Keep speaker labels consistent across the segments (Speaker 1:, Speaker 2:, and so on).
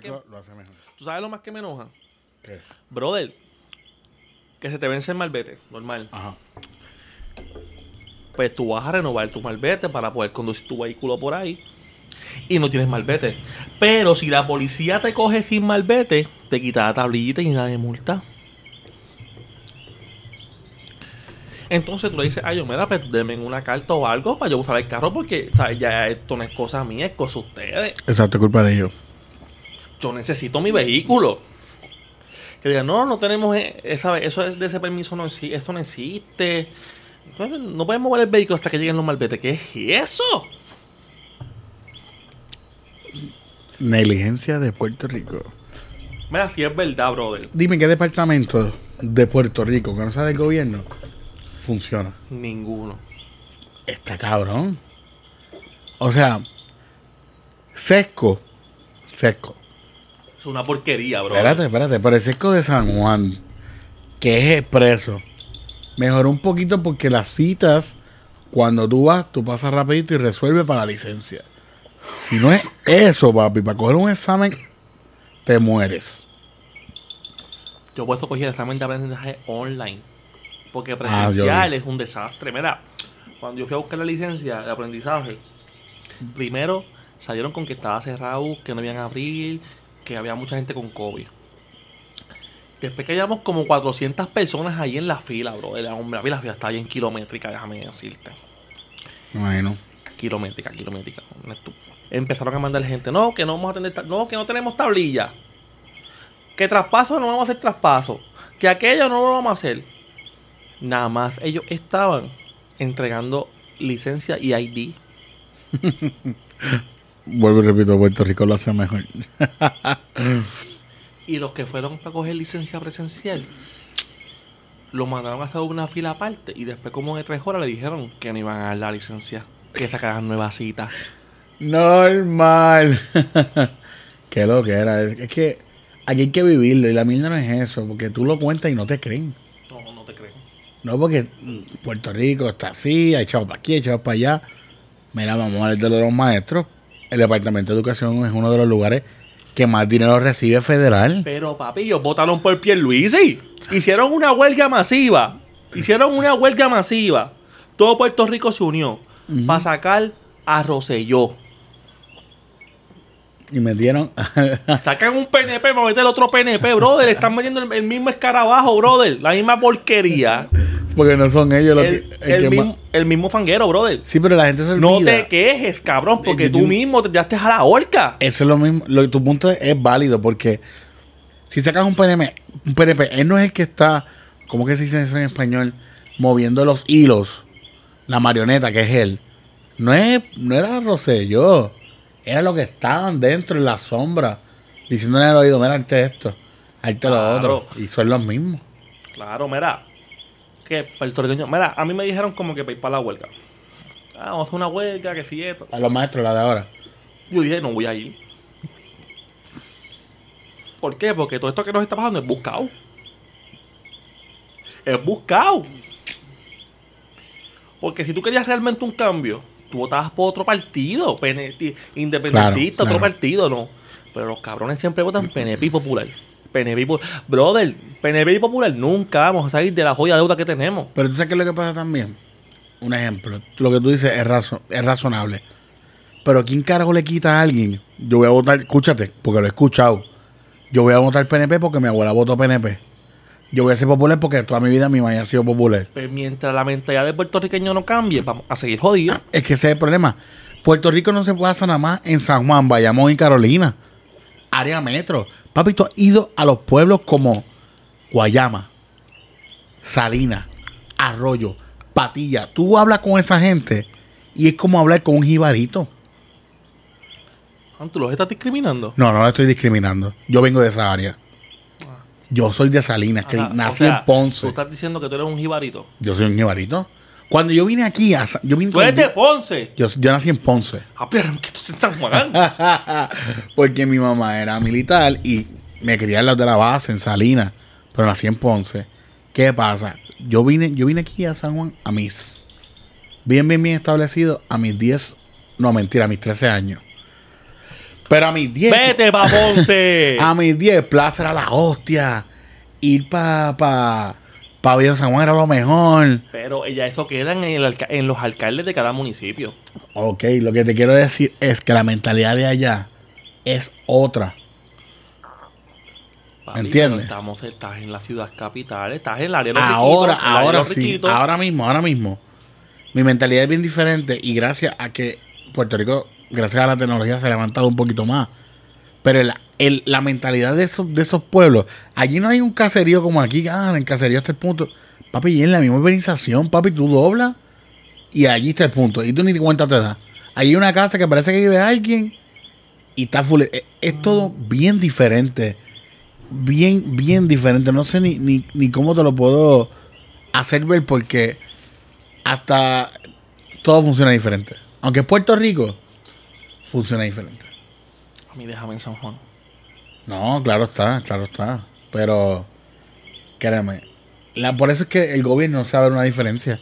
Speaker 1: más que,
Speaker 2: Rico lo hace mejor.
Speaker 1: ¿Tú sabes lo más que me enoja?
Speaker 2: ¿Qué?
Speaker 1: Brother, que se te vence el malvete, normal.
Speaker 2: Ajá.
Speaker 1: Pues tú vas a renovar tu malvete para poder conducir tu vehículo por ahí. Y no tienes malvete. Pero si la policía te coge sin malvete, te quita la tablillita y nada de multa. Entonces tú le dices, ay, yo me da, pues denme una carta o algo para yo usar el carro porque ¿sabes? ya esto no es cosa mía, es cosa de ustedes.
Speaker 2: Exacto, culpa de ellos.
Speaker 1: Yo necesito mi vehículo. Que digan, no, no tenemos e- esa, eso es de ese permiso, no esto no existe. No podemos mover el vehículo hasta que lleguen los malbetes. ¿Qué es eso?
Speaker 2: Negligencia de Puerto Rico.
Speaker 1: Mira, si es verdad, brother.
Speaker 2: Dime qué departamento de Puerto Rico, que no sea del gobierno, funciona.
Speaker 1: Ninguno.
Speaker 2: Está cabrón. O sea, sesco. Sesco.
Speaker 1: Es una porquería, bro.
Speaker 2: Espérate, espérate, pero el sesco de San Juan, que es expreso, mejoró un poquito porque las citas, cuando tú vas, tú pasas rapidito y resuelve para la licencia. Si no es eso, papi, para coger un examen, te mueres.
Speaker 1: Yo por eso cogí el examen de aprendizaje online. Porque
Speaker 2: Ah,
Speaker 1: presencial es un desastre. Mira, cuando yo fui a buscar la licencia de aprendizaje, primero salieron con que estaba cerrado, que no iban a abrir, que había mucha gente con COVID. Después que llevamos como 400 personas ahí en la fila, bro. La, hombre, la fila está bien kilométrica, déjame decirte.
Speaker 2: Bueno,
Speaker 1: Kilométrica, kilométrica. Empezaron a mandar gente, no, que no vamos a tener, no, que no tenemos tablilla. Que traspaso no vamos a hacer traspaso. Que aquello no lo vamos a hacer. Nada más ellos estaban entregando licencia y ID.
Speaker 2: vuelvo y repito, Puerto Rico lo hace mejor.
Speaker 1: Y los que fueron para coger licencia presencial, lo mandaron a hacer una fila aparte. Y después, como de tres horas, le dijeron que no iban a dar la licencia. Que sacaran nueva cita.
Speaker 2: Normal. Qué lo que era. Es, que aquí hay que vivirlo y la mierda no es eso, porque tú lo cuentas y no te creen.
Speaker 1: No, no te creo.
Speaker 2: No, porque Puerto Rico está así, ha echado para aquí, ha echado para allá. Mira, vamos a ver de los maestros. El Departamento de Educación es uno de los lugares que más dinero recibe federal.
Speaker 1: Pero papi, ellos votaron por Pierluisi. Hicieron una huelga masiva. Hicieron una huelga masiva. Todo Puerto Rico se unió para sacar a Roselló.
Speaker 2: Y metieron.
Speaker 1: Sacan un PNP para meter otro PNP, brother. Están metiendo el, el mismo escarabajo, brother. La misma porquería.
Speaker 2: Porque no son ellos los
Speaker 1: El,
Speaker 2: que. el
Speaker 1: el
Speaker 2: que
Speaker 1: mismo,
Speaker 2: más-
Speaker 1: el mismo fanguero, brother.
Speaker 2: Sí, pero la gente se olvida.
Speaker 1: No te quejes, cabrón, porque
Speaker 2: De- de-
Speaker 1: tú mismo te daste a la horca.
Speaker 2: Eso es lo mismo. Lo, tu punto es válido porque si sacas un PNP, un PNP, él no es el que está, ¿cómo que se dice eso en español? Moviendo los hilos. La marioneta que es él. No es, no era Rosselló. Era lo que estaban dentro en la sombra. Diciéndole al oído, mira, arte esto, arte lo
Speaker 1: Claro.
Speaker 2: otro. Y son los mismos.
Speaker 1: Claro, mira. Que puertorriqueño. Mira, a mí me dijeron como que para la huelga. Ah, vamos a hacer una huelga, que si esto.
Speaker 2: A los maestros, la de ahora.
Speaker 1: Yo dije, no voy a ir. ¿Por qué? Porque todo esto que nos está pasando es buscado. Es buscado. Porque si tú querías realmente un cambio, tú votabas por otro partido, PNT, independentista,
Speaker 2: Claro,
Speaker 1: otro
Speaker 2: claro.
Speaker 1: partido, no. Pero los cabrones siempre votan PNP y Popular. PNP y Popular. Brother, PNP y Popular nunca vamos a salir de la joya deuda que tenemos.
Speaker 2: Pero tú sabes qué es lo que pasa también. Un ejemplo. Lo que tú dices es, razo- es razonable. Pero ¿quién carajo le quita a alguien? Yo voy a votar, escúchate, porque lo he escuchado. Yo voy a votar PNP porque mi abuela votó PNP. Yo voy a ser popular porque toda mi vida mi mamá ha sido popular.
Speaker 1: Pero mientras la mentalidad del puertorriqueño no cambie, vamos a seguir jodidos.
Speaker 2: Es que ese es el problema. Puerto Rico no se puede hacer nada más en San Juan, Bayamón y Carolina. Área metro. Papi, tú has ido a los pueblos como Guayama, Salina, Arroyo, Patilla. Tú hablas con esa gente y es como hablar con un jibarito.
Speaker 1: Ah, ¿Tú los estás discriminando?
Speaker 2: No, no la estoy discriminando. Yo vengo de esa área. Yo soy de Salinas, que
Speaker 1: Ajá, o
Speaker 2: nací
Speaker 1: sea,
Speaker 2: en Ponce.
Speaker 1: Tú estás diciendo que tú eres un jibarito.
Speaker 2: Yo soy un jibarito. Cuando yo vine aquí, a, Sa- yo vine
Speaker 1: Tú eres de Ponce.
Speaker 2: yo, yo nací en Ponce.
Speaker 1: Ah, pero que tú estás en San Juan.
Speaker 2: Porque mi mamá era militar y me crié al lado de la base en Salinas, pero nací en Ponce. ¿Qué pasa? Yo vine, yo vine aquí a San Juan a mis bien, bien, bien establecido a mis 10, no mentira, a mis 13 años. Pero a mis 10.
Speaker 1: ¡Vete pa' Ponce!
Speaker 2: A mis 10, Plaza era la hostia. Ir pa, pa Viejo San Juan era lo mejor.
Speaker 1: Pero ya eso queda en, el alca- en los alcaldes de cada municipio.
Speaker 2: Ok, lo que te quiero decir es que la mentalidad de allá es otra.
Speaker 1: Papi,
Speaker 2: ¿Entiendes?
Speaker 1: Estamos, estás en la ciudad capital, estás en el área de los
Speaker 2: Ahora,
Speaker 1: riquitos,
Speaker 2: ahora
Speaker 1: los
Speaker 2: sí,
Speaker 1: riquitos.
Speaker 2: ahora mismo, ahora mismo. Mi mentalidad es bien diferente y gracias a que Puerto Rico, gracias a la tecnología, se ha levantado un poquito más. Pero el- la mentalidad de esos, de esos pueblos, allí no hay un caserío como aquí, ah, en caserío está el punto. Papi, y en la misma urbanización, papi, tú doblas y allí está el punto. Y tú ni cuenta te das. Allí hay una casa que parece que vive alguien y está full. Es, es todo bien diferente. Bien, bien diferente. No sé ni, ni, ni cómo te lo puedo hacer ver porque hasta todo funciona diferente. Aunque Puerto Rico funciona diferente.
Speaker 1: A mí déjame en San Juan.
Speaker 2: No, claro está, claro está. Pero, créeme, la, por eso es que el gobierno no sabe ver una diferencia.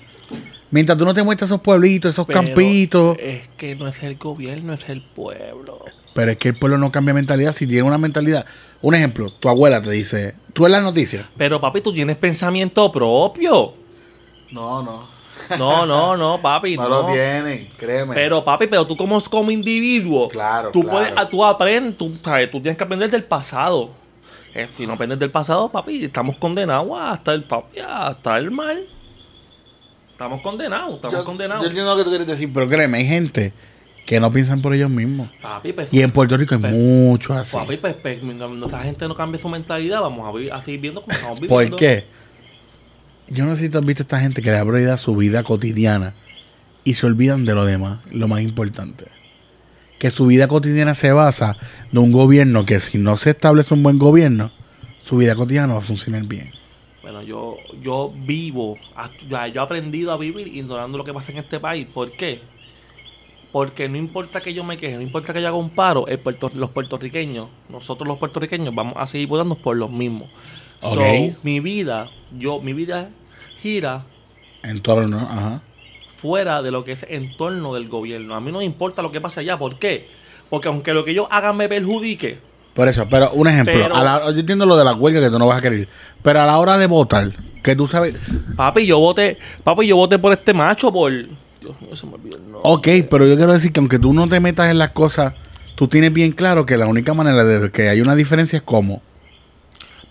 Speaker 2: Mientras tú no te muestras esos pueblitos, esos
Speaker 1: Pero
Speaker 2: campitos.
Speaker 1: Es que no es el gobierno, es el pueblo.
Speaker 2: Pero es que el pueblo no cambia mentalidad. Si tiene una mentalidad. Un ejemplo, tu abuela te dice, tú en las noticias.
Speaker 1: Pero papi, tú tienes pensamiento propio.
Speaker 2: No, no.
Speaker 1: No, no, no, papi. no.
Speaker 2: tienen, créeme.
Speaker 1: Pero papi, pero tú como, como individuo,
Speaker 2: Claro,
Speaker 1: tú
Speaker 2: claro.
Speaker 1: puedes, tú aprendes, tú, sabes, tú tienes que aprender del pasado. Eh, si no aprendes del pasado, papi, estamos condenados hasta el papi, hasta el mal. Estamos condenados, estamos
Speaker 2: yo,
Speaker 1: condenados.
Speaker 2: yo entiendo lo que tú quieres decir, pero créeme, hay gente que no piensan por ellos mismos.
Speaker 1: papi, pues,
Speaker 2: Y en Puerto Rico hay
Speaker 1: Pero-
Speaker 2: mucho así.
Speaker 1: papi, pues, pues, no- esa gente no cambia su mentalidad, vamos a, vi- a seguir viendo como estamos viviendo.
Speaker 2: ¿Por qué? Yo no sé si has visto a esta gente que le da su vida cotidiana y se olvidan de lo demás, lo más importante. Que su vida cotidiana se basa de un gobierno que si no se establece un buen gobierno, su vida cotidiana va a funcionar bien.
Speaker 1: Bueno, yo, yo vivo, yo he aprendido a vivir ignorando lo que pasa en este país. ¿Por qué? Porque no importa que yo me queje, no importa que yo haga un paro, el los puertorriqueños, nosotros los puertorriqueños vamos a seguir votando por los mismos. So,
Speaker 2: Ok.
Speaker 1: mi vida, yo, mi vida gira
Speaker 2: En torno, ajá.
Speaker 1: fuera de lo que es entorno del gobierno. A mí no me importa lo que pase allá. ¿Por qué? Porque aunque lo que yo haga me perjudique,
Speaker 2: Por eso, pero un ejemplo,
Speaker 1: Pero-
Speaker 2: a la- yo entiendo lo de la huelga que tú no vas a querer, pero a la hora de votar, que tú sabes,
Speaker 1: papi, yo voté, papi, yo voté por este macho por... Dios mío, se me olvidó el nombre.
Speaker 2: ok, pero yo quiero decir que aunque tú no te metas en las cosas, tú tienes bien claro que la única manera de que hay una diferencia es cómo.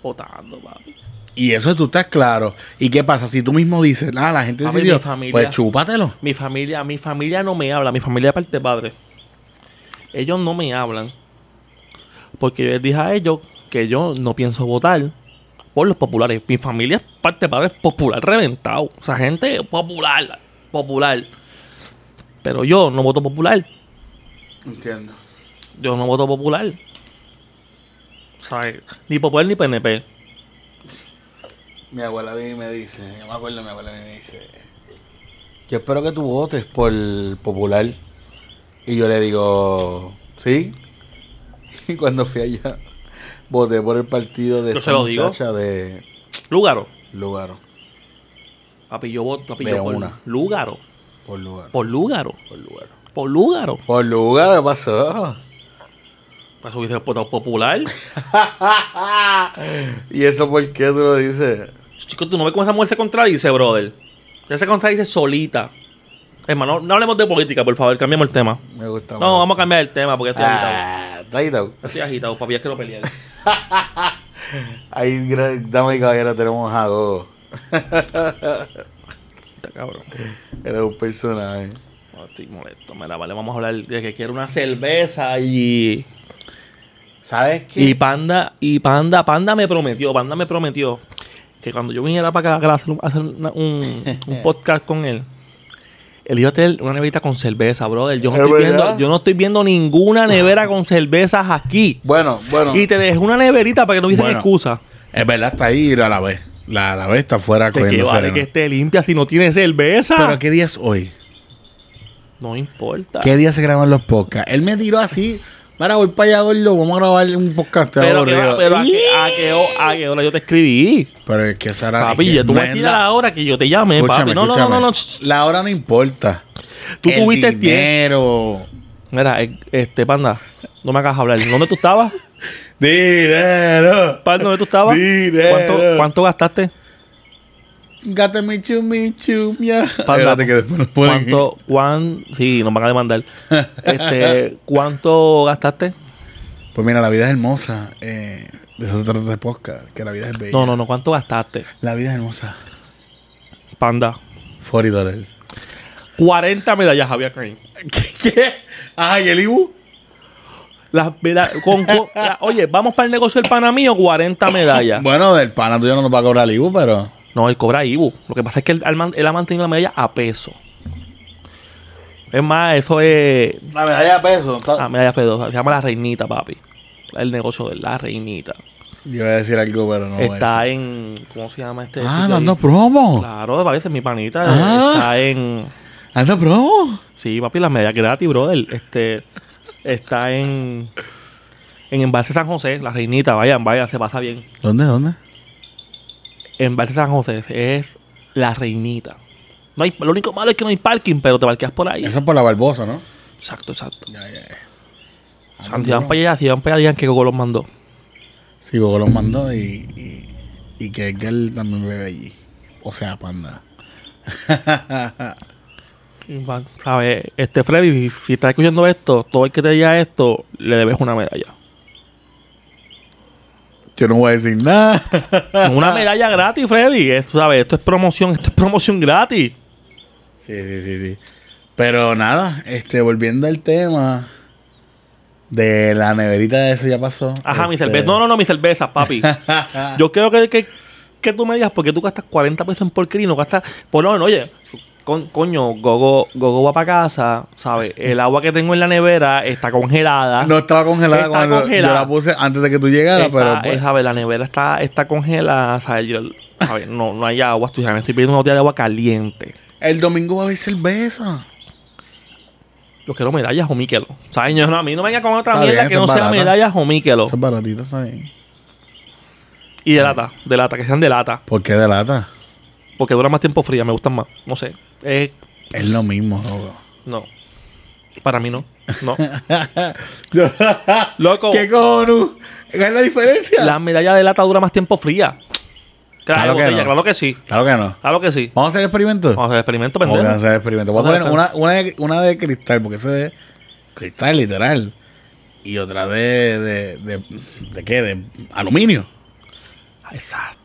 Speaker 1: Votando, papi.
Speaker 2: Y eso tú estás claro. ¿Y qué pasa? Si tú mismo dices, ah, la gente
Speaker 1: Papi,
Speaker 2: decidió,
Speaker 1: familia-
Speaker 2: pues chúpatelo.
Speaker 1: Mi familia, mi familia no me habla, mi familia de parte de padre. Ellos no me hablan. Porque yo les dije a ellos que yo no pienso votar por los populares. Mi familia es parte de padre popular reventado. O sea, gente popular, popular. Pero yo no voto popular.
Speaker 2: Entiendo.
Speaker 1: Yo no voto popular. Ni popular ni PNP.
Speaker 2: Mi abuela viene y me dice, yo me acuerdo, mi abuela viene y me dice, yo espero que tú votes por Popular. Y yo le digo, ¿sí? Y cuando fui allá, voté por el partido de
Speaker 1: Yo
Speaker 2: esta
Speaker 1: se lo digo.
Speaker 2: muchacha de
Speaker 1: Lúgaro.
Speaker 2: Lugaro.
Speaker 1: Papi, yo voto papi, yo por
Speaker 2: una.
Speaker 1: Lúgaro.
Speaker 2: Por Lugaro.
Speaker 1: Por Lúgaro.
Speaker 2: Por Lugaro.
Speaker 1: Por
Speaker 2: Lugaro, ¿qué pasó?
Speaker 1: Pues hubiese votado popular.
Speaker 2: ¿Y eso por qué tú lo dices?
Speaker 1: Chicos, tú no ves cómo esa mujer se contradice, brother. Ella se contradice solita. Hermano, no, hablemos de política, por favor, cambiemos el tema.
Speaker 2: Me gusta
Speaker 1: No, vamos a cambiar el tema porque estoy agitado.
Speaker 2: Ah, está agitado.
Speaker 1: Estoy agitado, papi, es que lo peleé.
Speaker 2: Ahí, damas y caballeros, tenemos a dos.
Speaker 1: Está cabrón.
Speaker 2: Era un personaje.
Speaker 1: No, estoy molesto. Mira, vale, vamos a hablar de que quiero una cerveza y.
Speaker 2: ¿Sabes qué?
Speaker 1: Y Panda, y Panda, Panda me prometió, Panda me prometió que cuando yo viniera para acá a hacer, un, hacer una- un, un podcast con él, él iba a tener una neverita con cerveza, brother. Yo no,
Speaker 2: ¿Es
Speaker 1: estoy
Speaker 2: verdad?
Speaker 1: viendo, yo no estoy viendo ninguna nevera con cervezas aquí.
Speaker 2: Bueno, bueno.
Speaker 1: Y te dejé una neverita para que no hubiesen
Speaker 2: Bueno.
Speaker 1: excusa.
Speaker 2: Es verdad, está ahí a la vez. La, la vez está afuera
Speaker 1: De que
Speaker 2: cogiendo
Speaker 1: vale
Speaker 2: sereno.
Speaker 1: que esté limpia si no tiene cerveza.
Speaker 2: Pero ¿qué día es hoy?
Speaker 1: no importa.
Speaker 2: ¿Qué día se graban los podcasts? Él me tiró así. Mira, voy para allá, gordo. Vamos a grabar un podcast. estoy
Speaker 1: Pero, que va-
Speaker 2: aburrido.
Speaker 1: pero a, qué, a qué ho- a qué hora yo te escribí.
Speaker 2: Pero es que esa era
Speaker 1: Papi,
Speaker 2: es que
Speaker 1: ya tú
Speaker 2: no
Speaker 1: me
Speaker 2: es
Speaker 1: tiras
Speaker 2: la-
Speaker 1: la hora que yo te llame,
Speaker 2: Escúchame,
Speaker 1: papi. No, no, no,
Speaker 2: escúchame.
Speaker 1: no, no.
Speaker 2: La hora no importa.
Speaker 1: Tú tuviste el tiempo.
Speaker 2: dinero.
Speaker 1: Mira, eh, este panda, No me hagas hablar. ¿Dónde tú estabas?
Speaker 2: Dinero.
Speaker 1: Pal, ¿Dónde tú estabas?
Speaker 2: Dinero.
Speaker 1: ¿Cuánto, cuánto gastaste?
Speaker 2: Gata mi chum, mi chum, ya.
Speaker 1: Panda,
Speaker 2: Espérate que después nos ponen-
Speaker 1: ¿Cuánto, cuán, sí, nos van a demandar. Este, ¿cuánto gastaste?
Speaker 2: Pues mira, la vida es hermosa. Eh, de eso se trata de podcast, que la vida es bella.
Speaker 1: No, no, no, ¿cuánto gastaste?
Speaker 2: La vida es hermosa.
Speaker 1: Panda.
Speaker 2: 40 dólares.
Speaker 1: 40 medallas había caído.
Speaker 2: ¿Qué? ¿Qué? Ajá, ¿y el Ibu?
Speaker 1: Las meda- con- con- la- oye, vamos para el negocio del pana mío, 40 medallas.
Speaker 2: Bueno, del pana tuyo no nos va a cobrar el Ibu, pero...
Speaker 1: No, él cobra IBU. Lo que pasa es que él, él ha mantenido la medalla a peso. Es más, eso es.
Speaker 2: La medalla de peso.
Speaker 1: Ah, medalla F2. Se llama la reinita, papi. El negocio de la reinita.
Speaker 2: Yo voy a decir algo, pero no voy a
Speaker 1: Está
Speaker 2: decir.
Speaker 1: en. ¿Cómo se llama este?
Speaker 2: Ah,
Speaker 1: sitio
Speaker 2: dando
Speaker 1: ahí?
Speaker 2: promo.
Speaker 1: Claro, parece mi panita.
Speaker 2: Ah.
Speaker 1: Está en.
Speaker 2: Dando promo.
Speaker 1: Sí, papi, las medallas gratis, brother. Este. Está en. En Embalse San José, la reinita. Vayan, vayan, se pasa bien.
Speaker 2: ¿Dónde, dónde?
Speaker 1: Embalse San José es la reinita. No hay, lo único malo es que no hay parking, pero te parqueas por ahí.
Speaker 2: Eso es por la Barbosa, ¿no?
Speaker 1: Exacto, exacto.
Speaker 2: Ya, ya, ya.
Speaker 1: O sea, si van para allá, si van para allá, digan que Gogo los mandó.
Speaker 2: Sí, Gogo los mandó y, y, y que él también bebe allí. O sea, panda.
Speaker 1: ¿Sabes? Este Freddy, si, si estás escuchando esto, todo el que te diga esto, le debes una medalla.
Speaker 2: Yo no voy a decir nada.
Speaker 1: una medalla gratis, Freddy. Esto, ¿sabes? Esto es promoción, esto es promoción gratis.
Speaker 2: Sí, sí, sí, sí. Pero nada, este, volviendo al tema de la neverita de eso ya pasó.
Speaker 1: Ajá, mi
Speaker 2: Este,
Speaker 1: cerveza. No, no, no, mi cerveza, papi. Yo quiero que, que, que tú me digas porque tú gastas 40 pesos en porquería y no gastas. Por lo menos, oye, con- coño, Gogo, Gogo va para casa, ¿sabes? El agua que tengo en la nevera está congelada.
Speaker 2: No estaba congelada
Speaker 1: Está
Speaker 2: cuando
Speaker 1: congelada.
Speaker 2: yo la puse antes de que tú llegaras,
Speaker 1: Está-
Speaker 2: pero pues,
Speaker 1: eh, ¿sabes? La nevera está, está congelada, ¿sabes? Yo- ¿sabes? No, no hay agua, estoy, me estoy pidiendo una botella de agua caliente.
Speaker 2: el domingo va a haber cerveza.
Speaker 1: Yo quiero medallas o Miquelo. ¿Sabes? Yo, no, a mí no me venga con otra
Speaker 2: Está
Speaker 1: mierda
Speaker 2: bien,
Speaker 1: que no
Speaker 2: es
Speaker 1: sea
Speaker 2: barata.
Speaker 1: medallas o Miquelo.
Speaker 2: Eso es baratito, está bien.
Speaker 1: Y de lata, de lata, que sean de lata.
Speaker 2: ¿Por qué de lata?
Speaker 1: Porque dura más tiempo fría, me gustan más. No sé. Eh,
Speaker 2: Es lo mismo, loco.
Speaker 1: no. Para mí no. No. Loco,
Speaker 2: ¿Qué cojones? ¿Cuál es la diferencia?
Speaker 1: la medalla de lata dura más tiempo fría. Claro,
Speaker 2: Claro que
Speaker 1: botella,
Speaker 2: no.
Speaker 1: claro que sí.
Speaker 2: Claro que no.
Speaker 1: Claro que sí.
Speaker 2: ¿Vamos a hacer experimento?
Speaker 1: Vamos a hacer experimento,
Speaker 2: Vamos a
Speaker 1: pendejo.
Speaker 2: hacer experimento. Voy a poner una, una, de, una de cristal, porque ese es cristal literal. Y otra de, de, de, de qué? De aluminio.
Speaker 1: Exacto.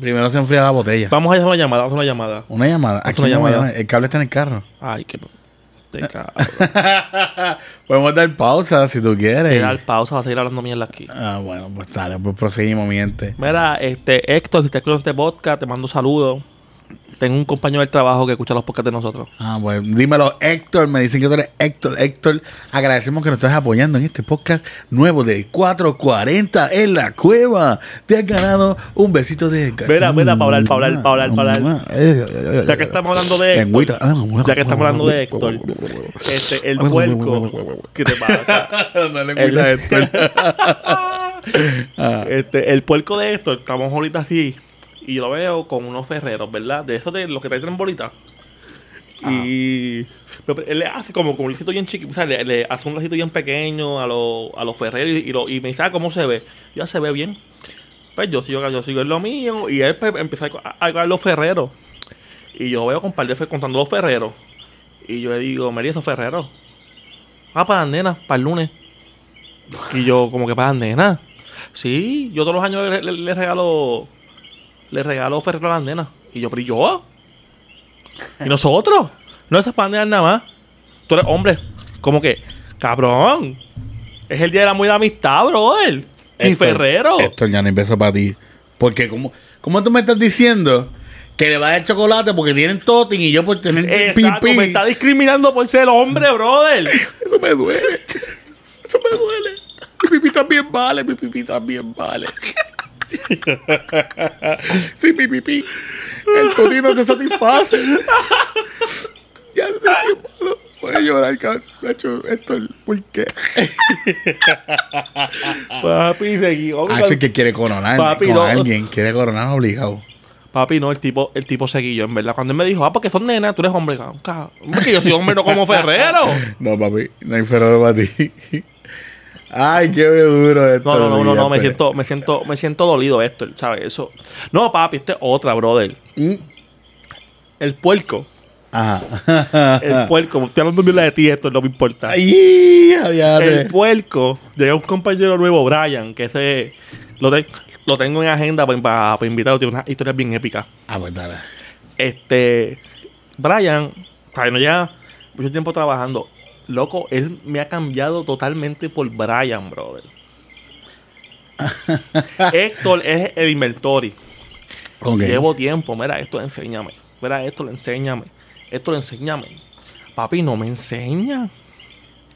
Speaker 2: Primero se enfría la botella.
Speaker 1: Vamos a hacer una llamada, vamos a hacer una llamada.
Speaker 2: Una llamada. Aquí
Speaker 1: una llamada.
Speaker 2: llama. El cable está en el carro.
Speaker 1: Ay, qué... Te cago.
Speaker 2: Podemos dar pausa si tú quieres.
Speaker 1: Dar pausa, vas a seguir hablando mierda aquí.
Speaker 2: Ah, bueno, pues dale, pues proseguimos, mi gente.
Speaker 1: Mira, este, Héctor, si te escuchas este podcast, te mando saludos. Tengo un compañero del trabajo que escucha los podcasts de nosotros.
Speaker 2: Ah, bueno, dímelo, Héctor. Me dicen que tú eres Héctor. Héctor, agradecemos que nos estés apoyando en este podcast nuevo de 440 en la cueva. Te has ganado un besito de.
Speaker 1: Mira, mira, pa' hablar, pa' hablar, pa' hablar, pa' hablar. Ya que estamos hablando de Héctor,
Speaker 2: Lengüita.
Speaker 1: ya que estamos hablando de Héctor, este, el puerco, ¿qué te pasa?
Speaker 2: No, lengüita de Héctor.
Speaker 1: Este, el puerco de Héctor, estamos ahorita así, y yo lo veo con unos ferreros, ¿verdad? De esos de los que traen bolitas. Y pero él le hace como, como un lacito bien chiquito, o sea, le, le hace un lacito bien pequeño a, los a los ferreros y, y lo- y me dice, ah, ¿cómo se ve? Ya se ve bien. Pues yo sigo, yo sigo en lo mío y él pues, empieza a, a, a los ferreros. Y yo veo con par de fe- contando los ferreros. Y yo le digo, María, esos ferreros. Ah, para las nenas, para el lunes. Y yo, como que para las nenas. Sí, yo todos los años le, le- le regalo. Le regalo ferrero a las nenas. Y yo, pero ¿y yo? ¿Y nosotros? No esas para nada más. Tú eres hombre. Como que, cabrón. Es el día y la amistad, brother. Y Ferrero.
Speaker 2: Héctor, ya no beso para ti. Porque, ¿cómo, ¿cómo tú me estás diciendo que le va a dar chocolate porque tienen totin y yo por tener
Speaker 1: Exacto,
Speaker 2: pipí?
Speaker 1: me está discriminando por ser hombre, brother.
Speaker 2: Eso me duele. Eso me duele. Mi pipí también vale, mi pipí también vale. Sí, mi pipí. El totín no te satisface. Ya no sé bien malo. Voy a llorar, cabrón. Esto, ¿por qué?
Speaker 1: Papi, seguí.
Speaker 2: Nacho, que quiere coronar
Speaker 1: Papi,
Speaker 2: con
Speaker 1: no.
Speaker 2: alguien. Quiere coronar obligado.
Speaker 1: Papi, no, el tipo, el tipo seguillo, en verdad. Cuando él me dijo, ah, porque son nenas, tú eres hombre. cabrón, cabrón. Hombre, que yo soy hombre, no como Ferrero.
Speaker 2: No, papi, no hay Ferrero para ti. Ay, qué duro esto.
Speaker 1: No, no, no, no, no, me siento, me siento, me siento dolido esto, ¿sabes? Eso. No, papi, esta es otra, brother. El puerco.
Speaker 2: Ajá.
Speaker 1: El puerco. Estoy hablando bien de ti, esto no me importa.
Speaker 2: Ay.
Speaker 1: El puerco. Llega un compañero nuevo, Brian, que ese lo, te- lo tengo en agenda para, para, invitarlo. Tiene unas historias bien épicas.
Speaker 2: Ah, pues dale.
Speaker 1: Este. Brian, para no lleva mucho tiempo trabajando. Loco, él me ha cambiado totalmente por Brian, brother. Héctor es el inventori.
Speaker 2: Ok.
Speaker 1: Llevo tiempo, mira, esto enséñame. Mira, esto le enséñame. Esto le enséñame. Papi, no me enseña.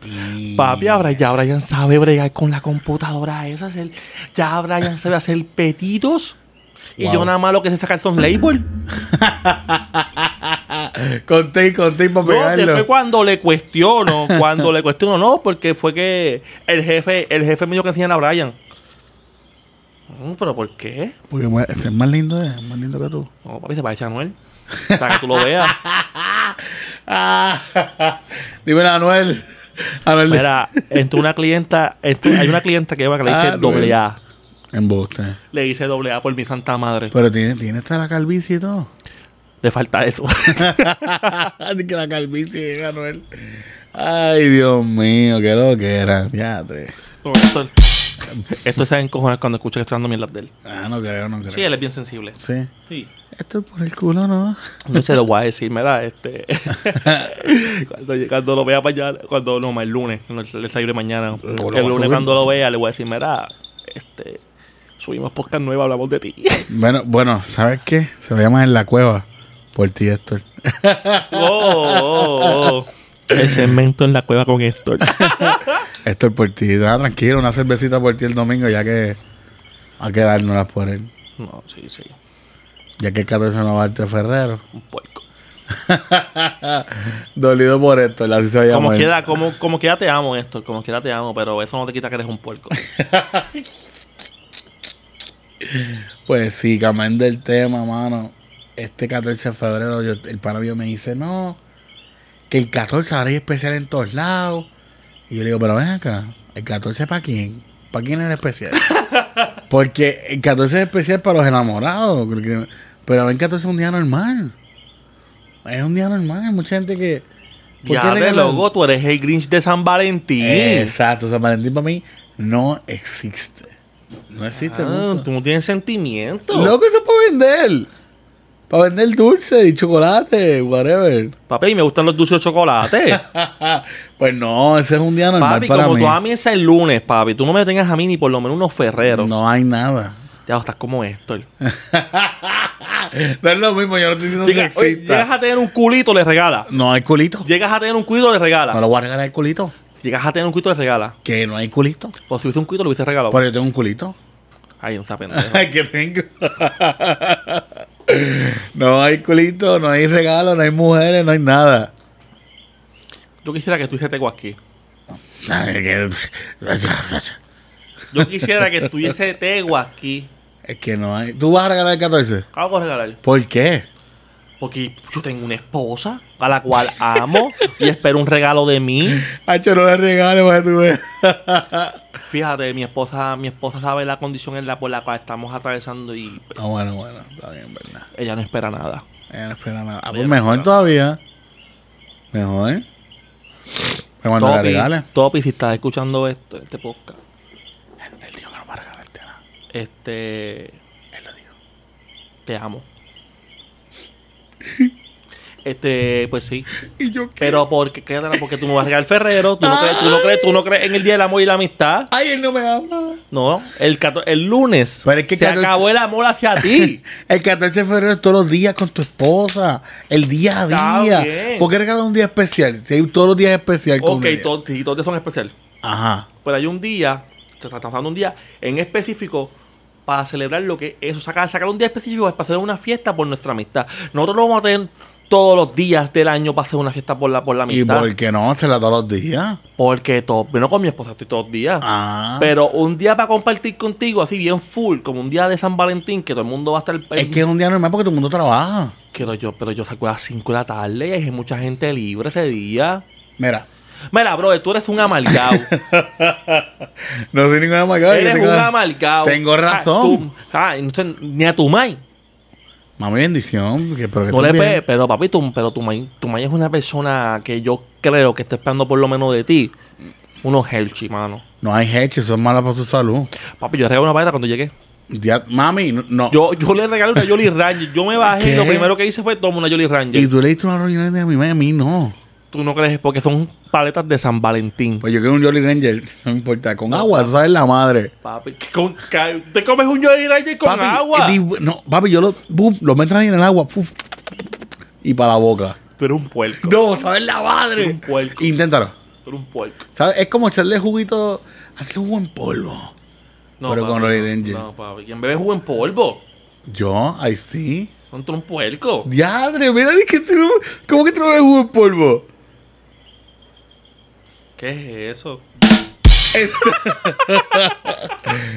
Speaker 2: Y-
Speaker 1: Papi, ahora ya Brian sabe bregar con la computadora esa. hacer- ya Brian sabe hacer petitos. Y yo nada más lo que sé sacar son labels.
Speaker 2: Conté, conté para
Speaker 1: No,
Speaker 2: pegarlo.
Speaker 1: después cuando le cuestiono, cuando le cuestiono, no, porque fue que el jefe, el jefe me dijo que enseñara a Brian. Mm, ¿Pero por qué?
Speaker 2: Porque es más lindo, es más lindo que tú.
Speaker 1: No, papi, se parece a Anuel. Para que tú lo veas.
Speaker 2: Dímelo, Anuel. Anuel.
Speaker 1: Mira, entre una clienta, entre- hay una clienta que va que le dice
Speaker 2: Ah,
Speaker 1: doble A.
Speaker 2: Embuste.
Speaker 1: Le dice doble A por mi santa madre.
Speaker 2: Pero tiene, tiene hasta la calvicie y todo.
Speaker 1: Le falta eso.
Speaker 2: Ni que la calvicie, Anuel. Ay, Dios mío, qué lo que era. Ya.
Speaker 1: No, esto, esto se va a encojonar cuando escucha que estoy dando mierdas de él.
Speaker 2: Ah, no creo, no creo.
Speaker 1: Sí, él es bien sensible.
Speaker 2: Sí.
Speaker 1: Sí.
Speaker 2: Esto es por el culo, ¿no?
Speaker 1: No se lo voy a decir, me da este. cuando, cuando lo vea para allá, cuando no, el lunes, el desayuno mañana.
Speaker 2: Lo- lo
Speaker 1: el lunes cuando lo vea, le voy a decir, mira, este, subimos podcast nueva, hablamos de ti.
Speaker 2: Bueno, bueno, ¿sabes qué? Se va a llamar En la Cueva. Por ti, Héctor.
Speaker 1: oh, oh, oh. El segmento en la cueva con Héctor.
Speaker 2: Héctor, por ti. Ah, tranquilo, una cervecita por ti el domingo, ya que hay que dárnoslas por él.
Speaker 1: no, sí, sí.
Speaker 2: Ya que el 14 no va a darte Ferrero.
Speaker 1: Un puerco.
Speaker 2: Dolido por Héctor, así se va a
Speaker 1: Como quiera, como, como quiera te amo, Héctor. Como quiera te amo, pero eso no te quita que eres un puerco.
Speaker 2: Pues sí, cambiando el tema, mano. Este 14 de febrero, yo- el pana mío me dice, no, que el 14 ahora hay especial en todos lados. Y yo le digo, pero ven acá, ¿el 14 para quién? ¿Para quién es el especial? Porque el 14 es especial para los enamorados. porque- Pero el 14 es un día normal. Es un día normal, hay mucha gente que... ¿por qué
Speaker 1: Ya, loco, tú eres el Grinch de San Valentín.
Speaker 2: Exacto, San Valentín para mí no existe. No existe.
Speaker 1: Ah, tú no tienes sentimiento.
Speaker 2: Loco, eso es para vender. Para vender dulce y chocolate, whatever.
Speaker 1: Papi, me gustan los dulces de chocolate.
Speaker 2: pues no, ese es un día normal
Speaker 1: papi,
Speaker 2: para
Speaker 1: como
Speaker 2: mí.
Speaker 1: tú a mí es el lunes, papi, tú no me tengas a mí ni por lo menos unos ferreros.
Speaker 2: No hay nada.
Speaker 1: Ya estás como Héctor.
Speaker 2: No es lo mismo, yo no estoy diciendo
Speaker 1: Llega- oye, llegas a tener un culito, le regala.
Speaker 2: No hay culito.
Speaker 1: Llegas a tener un culito, le regala.
Speaker 2: No lo voy a regalar el culito.
Speaker 1: Llegas a tener un culito, le regala.
Speaker 2: Que no hay culito.
Speaker 1: O si hubiese un culito, lo hubiese regalado.
Speaker 2: Pero yo tengo un culito.
Speaker 1: Ay, no se pendejo.
Speaker 2: Ay, que tengo. No hay culito, no hay regalo, no hay mujeres, no hay nada.
Speaker 1: Yo quisiera que tú hicieras aquí. Yo quisiera que tuviese tego aquí.
Speaker 2: Es que no hay. ¿Tú vas a regalar el 14?
Speaker 1: Algo regalar.
Speaker 2: ¿Por qué?
Speaker 1: Porque yo tengo una esposa a la cual amo y espero un regalo de mí.
Speaker 2: Hacho, no le regales, tú.
Speaker 1: Fíjate, mi esposa, mi esposa sabe la condición en la por la cual estamos atravesando y
Speaker 2: Ah, bueno, bueno, está bien, verdad.
Speaker 1: ella no espera nada.
Speaker 2: Ella no espera nada. Ah, pues mejor todavía. Mejor. Pero cuando le
Speaker 1: Topi,
Speaker 2: regales.
Speaker 1: Topi, si estás escuchando esto, este podcast,
Speaker 2: Él dijo que no va a regalarte nada.
Speaker 1: este,
Speaker 2: Él lo dijo.
Speaker 1: te amo. Este, pues sí.
Speaker 2: ¿Y yo qué?
Speaker 1: Pero porque, quédate, porque tú no vas a regalar Ferrero, tú no, crees, tú, no crees, tú no crees en el Día del Amor y la Amistad.
Speaker 2: Ay, él no me ama.
Speaker 1: No, el, el lunes
Speaker 2: Pero es que
Speaker 1: se
Speaker 2: 14
Speaker 1: acabó el amor hacia ti.
Speaker 2: El 14 de febrero es todos los días con tu esposa. El día a
Speaker 1: Está
Speaker 2: día.
Speaker 1: bien.
Speaker 2: ¿Por qué regalar un día especial? Si hay todos los días especial con
Speaker 1: ok, todos sí, todos son especiales.
Speaker 2: Ajá.
Speaker 1: Pero hay un día, te estamos hablando un día en específico para celebrar lo que eso, sacar, sacar un día específico es para hacer una fiesta por nuestra amistad. Nosotros no vamos a tener, todos los días del año para hacer una fiesta por la, por la
Speaker 2: ¿Y
Speaker 1: mitad.
Speaker 2: por qué no hacerla todos los días?
Speaker 1: Porque todo, bueno, con mi esposa estoy todos los días.
Speaker 2: Ah.
Speaker 1: Pero un día para compartir contigo, así bien full, como un día de San Valentín, que todo el mundo va a estar.
Speaker 2: es que es un día normal porque todo el mundo trabaja.
Speaker 1: Pero yo, pero yo saco a las 5 de la tarde y hay mucha gente libre ese día.
Speaker 2: Mira,
Speaker 1: Mira, bro, tú eres un amargado.
Speaker 2: no soy ninguna amargada.
Speaker 1: eres un amargado.
Speaker 2: Tengo
Speaker 1: Ah,
Speaker 2: razón.
Speaker 1: tú- ah, ni a tu mai.
Speaker 2: Mami, bendición. Que, pero que
Speaker 1: No le pe- pero papi, tú, pero tu mai, tu mai es una persona que yo creo que está esperando por lo menos de ti. Unos Hershey, mano.
Speaker 2: No hay heche, eso es malo para su salud.
Speaker 1: Papi, yo regalé una paleta cuando llegué.
Speaker 2: Ya- mami, no.
Speaker 1: Yo, yo le regalé una Jolly Ranger. Yo me bajé y lo primero que hice fue tomar una Jolly Ranger.
Speaker 2: y tú le diste una reunión de mi mamá y a mí no.
Speaker 1: Tú no crees porque son paletas de San Valentín.
Speaker 2: Pues yo quiero un Jolly Ranger, no importa, con agua, tú sabes la madre.
Speaker 1: Papi, ¿qué con, ¿te comes un Jolly Ranger con
Speaker 2: papi,
Speaker 1: agua?
Speaker 2: di- no, papi, yo lo, boom, lo meto ahí en el agua fuf, y para la boca.
Speaker 1: Tú eres un puerco.
Speaker 2: No, sabes la madre.
Speaker 1: Un puerco.
Speaker 2: Inténtalo.
Speaker 1: Tú eres un puerco.
Speaker 2: ¿Sabes? Es como echarle juguito, hacerle jugo en polvo. Pero con Jolly Ranger.
Speaker 1: No, papi. ¿Quién bebe jugo en polvo?
Speaker 2: Yo, ahí sí.
Speaker 1: No, eres un puerco.
Speaker 2: Diadre, mira, di que tú, ¿cómo que tú no ves jugo en polvo?
Speaker 1: ¿Qué es eso?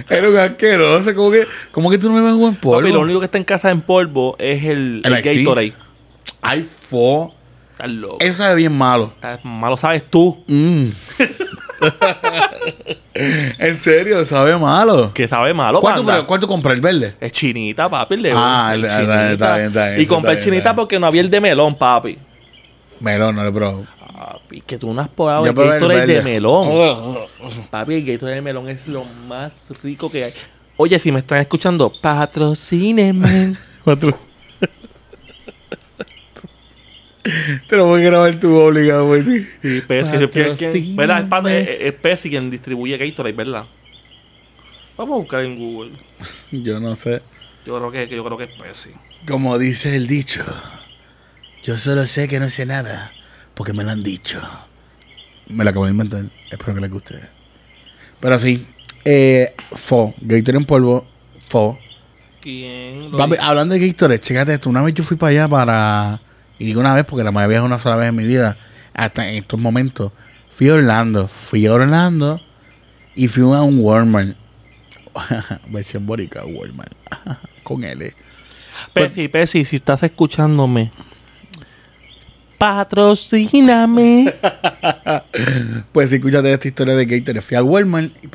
Speaker 2: Era un asqueroso, ¿cómo que, cómo que tú no me ves jugo en polvo?
Speaker 1: Papi, lo único que está en casa en polvo es el,
Speaker 2: El
Speaker 1: el. Gatorade.
Speaker 2: Ay, fo.
Speaker 1: Estás loco.
Speaker 2: Eso sabe bien malo.
Speaker 1: Estás malo sabes tú.
Speaker 2: Mm. en serio, sabe malo.
Speaker 1: Que sabe malo,
Speaker 2: ¿Cuánto, pero, ¿Cuánto compré el verde?
Speaker 1: Es chinita, papi. El de
Speaker 2: Ah,
Speaker 1: el
Speaker 2: el-
Speaker 1: chinita.
Speaker 2: está bien, está bien,
Speaker 1: Y compré
Speaker 2: está bien,
Speaker 1: chinita
Speaker 2: está
Speaker 1: porque no había el de melón, papi.
Speaker 2: Melón, no le probado.
Speaker 1: Papi, que tú no has probado
Speaker 2: Yo
Speaker 1: el
Speaker 2: probé el
Speaker 1: Gatorade de
Speaker 2: verde.
Speaker 1: melón. Papi, el Gatorade de melón es lo más rico que hay. Oye, si me están escuchando, patrocínenme.
Speaker 2: Cuatro. Te lo voy a grabar tú obligado, güey.
Speaker 1: Sí, Pepsi, ¿quién- quién-
Speaker 2: Patrocíname.
Speaker 1: ¿Verdad? Es, pat- es- es Pepsi quien distribuye Gatorade, ¿verdad? Vamos a buscar en Google.
Speaker 2: Yo no sé.
Speaker 1: Yo creo que, que yo creo que es Pepsi.
Speaker 2: Como dice el dicho, yo solo sé que no sé nada porque me lo han dicho. Me lo acabo de inventar. Espero que les guste. Pero sí, eh, Fo, Gatorade en polvo, Fo.
Speaker 1: ¿Quién lo
Speaker 2: Papi, hablando de Gatorade, chécate esto. Una vez yo fui para allá para. Y digo una vez porque la mayoría viaje una sola vez en mi vida. Hasta en estos momentos. Fui a Orlando. Fui a Orlando. Y fui a un Walmart. Versión borica, Walmart. Con L.
Speaker 1: Pepsi, Pepsi, si estás escuchándome, patrocíname.
Speaker 2: Pues escúchate esta historia de Gatorade. Fui a Walmart y.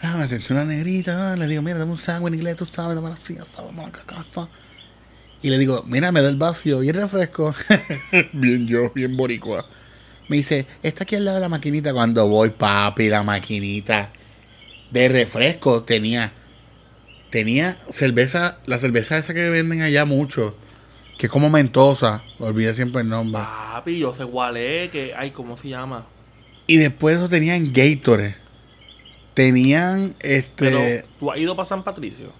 Speaker 2: Ah, me atendió una negrita. ah, le digo, mira, dame un sándwich en inglés, tú sabes, dame así, asado, dame la casa. Y le digo, mira, me da el vacío y el refresco. bien yo, bien boricua. Me dice, está aquí al lado de la maquinita. Cuando voy, papi, la maquinita de refresco tenía. Tenía cerveza, la cerveza esa que venden allá mucho. Que es como mentosa. Olvidé siempre el nombre.
Speaker 1: Papi, yo sé cuál es, que, ay, ¿cómo se llama?
Speaker 2: Y después de eso tenían Gatorade. Tenían este.
Speaker 1: Pero, ¿tú has ido para San Patricio?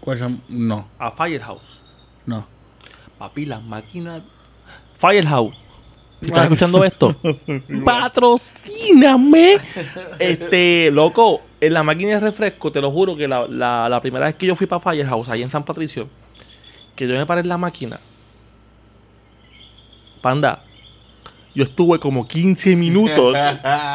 Speaker 2: ¿cuáles son? No,
Speaker 1: A Firehouse.
Speaker 2: no.
Speaker 1: Papi, las máquinas. Firehouse. Si estás escuchando esto, patrocíname. Este, loco, en la máquina de refresco, te lo juro que la, la- la primera vez que yo fui para Firehouse, ahí en San Patricio, que yo me paré en la máquina, panda, yo estuve como 15 minutos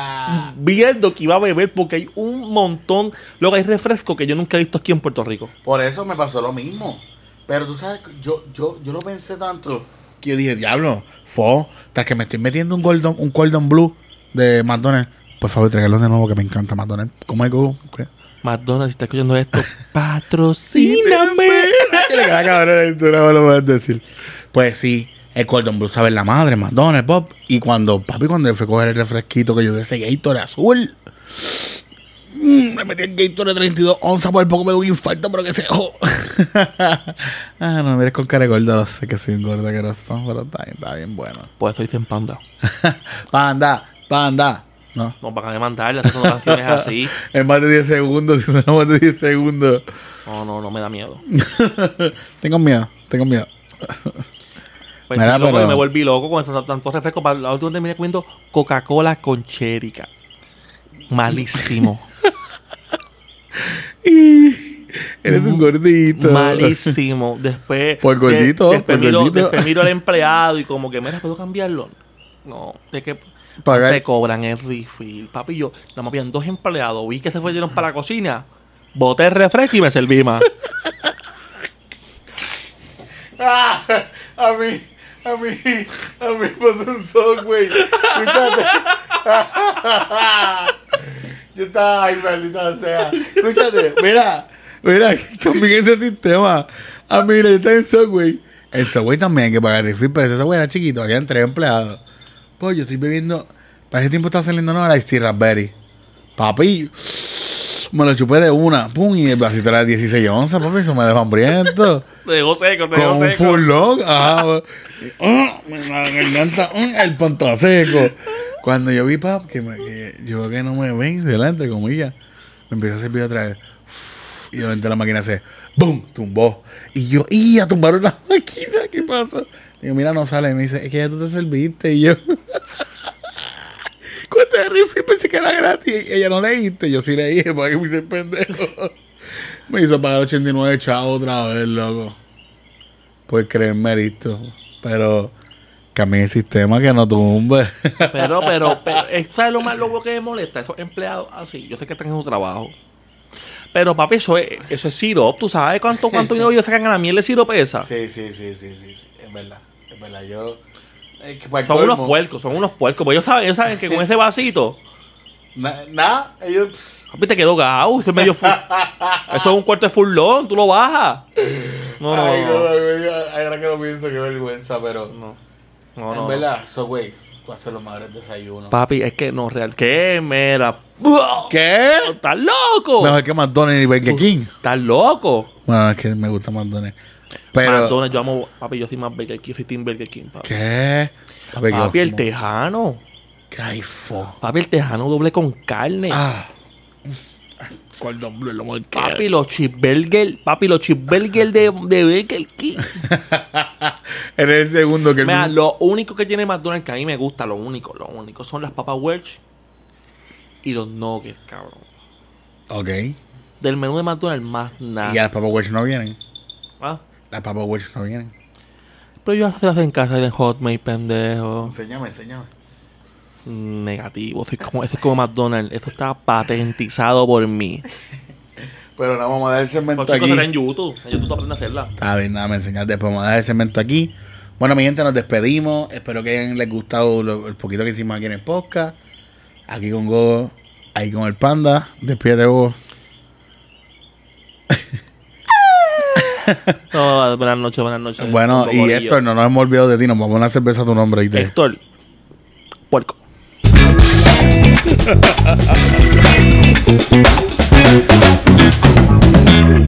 Speaker 1: viendo que iba a beber porque hay un montón. Luego hay refresco que yo nunca he visto aquí en Puerto Rico.
Speaker 2: Por eso me pasó lo mismo. Pero tú sabes, yo, yo, yo lo pensé tanto que yo dije, diablo, fo, tras que me estoy metiendo un Gordon, un Blue de McDonald's. Por favor, tráigalo de nuevo que me encanta McDonald's. ¿Cómo es que? ¿Qué?
Speaker 1: McDonald's, si estás escuchando esto, patrocíname.
Speaker 2: Que le cabrón, no lo puedes decir. Pues sí, el Gordon Blue sabe la madre, McDonald's, Bob. Y cuando, papi, cuando fue a coger el refresquito que yo vi ese Gatorade azul, mm, me metí el Gatorade 32 onzas, por poco me dio un infarto, pero que se dejó. ah, no, mires con cara de gordo, no sé que soy un gordo que no son, pero está bien, está bien bueno.
Speaker 1: Por eso dicen panda.
Speaker 2: panda, panda. No,
Speaker 1: Nos van a demandar, haciendo canciones así.
Speaker 2: en más de 10 segundos, si son más de 10 segundos.
Speaker 1: No, no, no me da miedo.
Speaker 2: tengo miedo, tengo miedo.
Speaker 1: Pues
Speaker 2: Mira,
Speaker 1: loco,
Speaker 2: pero-
Speaker 1: yo me volví loco con esos tantos refrescos. Para la última terminé comiendo Coca-Cola con chérica. Malísimo.
Speaker 2: Eres un gordito.
Speaker 1: Malísimo. Después.
Speaker 2: Por gordito,
Speaker 1: de- después,
Speaker 2: por
Speaker 1: miro,
Speaker 2: gordito.
Speaker 1: después miro al empleado y como que, mira, ¿puedo cambiarlo? No, es que
Speaker 2: Pagar.
Speaker 1: te cobran el refill. Papi, yo, nada más habían dos empleados. Vi que se fueron para la cocina. Boté el refresco y me serví más.
Speaker 2: Ah, a mí, a mí, a mí pasó un subway. Escúchate. Yo estaba, ay, maldita sea. Escúchate, mira, mira, cambié ese sistema. Ah, mira, yo estaba en Subway. El Subway también hay que pagar el refil, pero ese Subway era chiquito, habían tres empleados. Pues yo estoy bebiendo, para ese tiempo estaba saliendo no la Icy Raspberry. Papi, me lo chupé de una, pum, y el vasito era de 16 onzas, papi, eso me dejó hambriento.
Speaker 1: Dejó seco, te dejó seco.
Speaker 2: full log. Ah, me encanta mm, el ponto seco. Cuando yo vi, pap, que, me, que yo que no me ven, ¿verdad? Entre comillas, me empezó a servir otra vez. Y de repente la máquina se, ¡boom! Tumbó. Y yo, ¡y! A tumbar una máquina, ¿qué pasó? Digo, mira, no sale. Y me dice, es que ya tú te serviste. Y yo, ¿cuánto de rifle? Pensé que era gratis. Y ella no leíste. Yo sí le dije, para que me hice el pendejo. Me hizo pagar 89 chavos otra vez, loco. Pues créeme esto. Pero cambié el sistema que no tumbe.
Speaker 1: Pero, pero, pero, eh, ¿sabes lo más loco que me molesta? Esos empleados así, yo sé que están en su trabajo. Pero, papi, eso es, eso es sirop. ¿Tú sabes cuánto, cuánto dinero ellos sacan a la miel de sirop esa?
Speaker 2: Sí, sí, sí, sí, sí, sí. Es verdad. Es verdad. Yo. Es que
Speaker 1: Son unos puercos, son unos puercos. Pues ellos saben, ellos saben que con ese vasito,
Speaker 2: na- Nada, ellos. pss,
Speaker 1: papi, te quedó gao. Eso es medio full. Eso es un cuarto de full long, tú lo bajas. No, no,
Speaker 2: Ay, no,
Speaker 1: no.
Speaker 2: ahora que lo pienso, qué vergüenza, pero.
Speaker 1: No, no,
Speaker 2: en
Speaker 1: no.
Speaker 2: verdad, so, güey, tú haces los mejores desayunos.
Speaker 1: Papi, es que no, real. ¿Qué? Mira.
Speaker 2: ¿Qué?
Speaker 1: ¿Estás loco?
Speaker 2: Mejor que McDonald's y Burger King.
Speaker 1: ¿Estás loco?
Speaker 2: Bueno, es que me gusta McDonald's. Pero.
Speaker 1: McDonald's, yo amo. Papi, yo soy más Burger King, yo soy Team Burger King, papi.
Speaker 2: ¿Qué? Papi,
Speaker 1: Papi, el tejano.
Speaker 2: Qué aifo.
Speaker 1: Papi, el tejano doble con carne.
Speaker 2: Ah. ¿Cuál doble lo
Speaker 1: Papi, los cheeseburger. Papi, los cheeseburger de, de Burger King.
Speaker 2: Eres el segundo que el
Speaker 1: Mira, lo único que tiene McDonald's que a mí me gusta, lo único, lo único, son las papas Welch y los nuggets, cabrón.
Speaker 2: Ok.
Speaker 1: Del menú de McDonald's, más
Speaker 2: Y
Speaker 1: nada.
Speaker 2: ya las papas Welch no vienen.
Speaker 1: Ah,
Speaker 2: Las papas Welch no vienen.
Speaker 1: Pero yo las en casa en Hotmail, pendejo.
Speaker 2: Enséñame, enséñame.
Speaker 1: Negativo. Soy como, eso es como McDonald's. Eso está patentizado por mí.
Speaker 2: Pero no vamos a dar el segmento
Speaker 1: Los chicos
Speaker 2: aquí.
Speaker 1: en YouTube. En YouTube tú aprendes a hacerla.
Speaker 2: Está bien, nada, me enseñaste. Después vamos a dar el segmento aquí. Bueno, mi gente, nos despedimos. Espero que hayan les gustado lo- el poquito que hicimos aquí en el podcast. Aquí con Go, ahí con el panda. Despídete, Go.
Speaker 1: No, buenas noches, buenas noches.
Speaker 2: Bueno, y. Héctor, no nos hemos olvidado de ti. Nos vamos a una cerveza a tu nombre. ¿oíste?
Speaker 1: Héctor. Puerco. ハハハハ!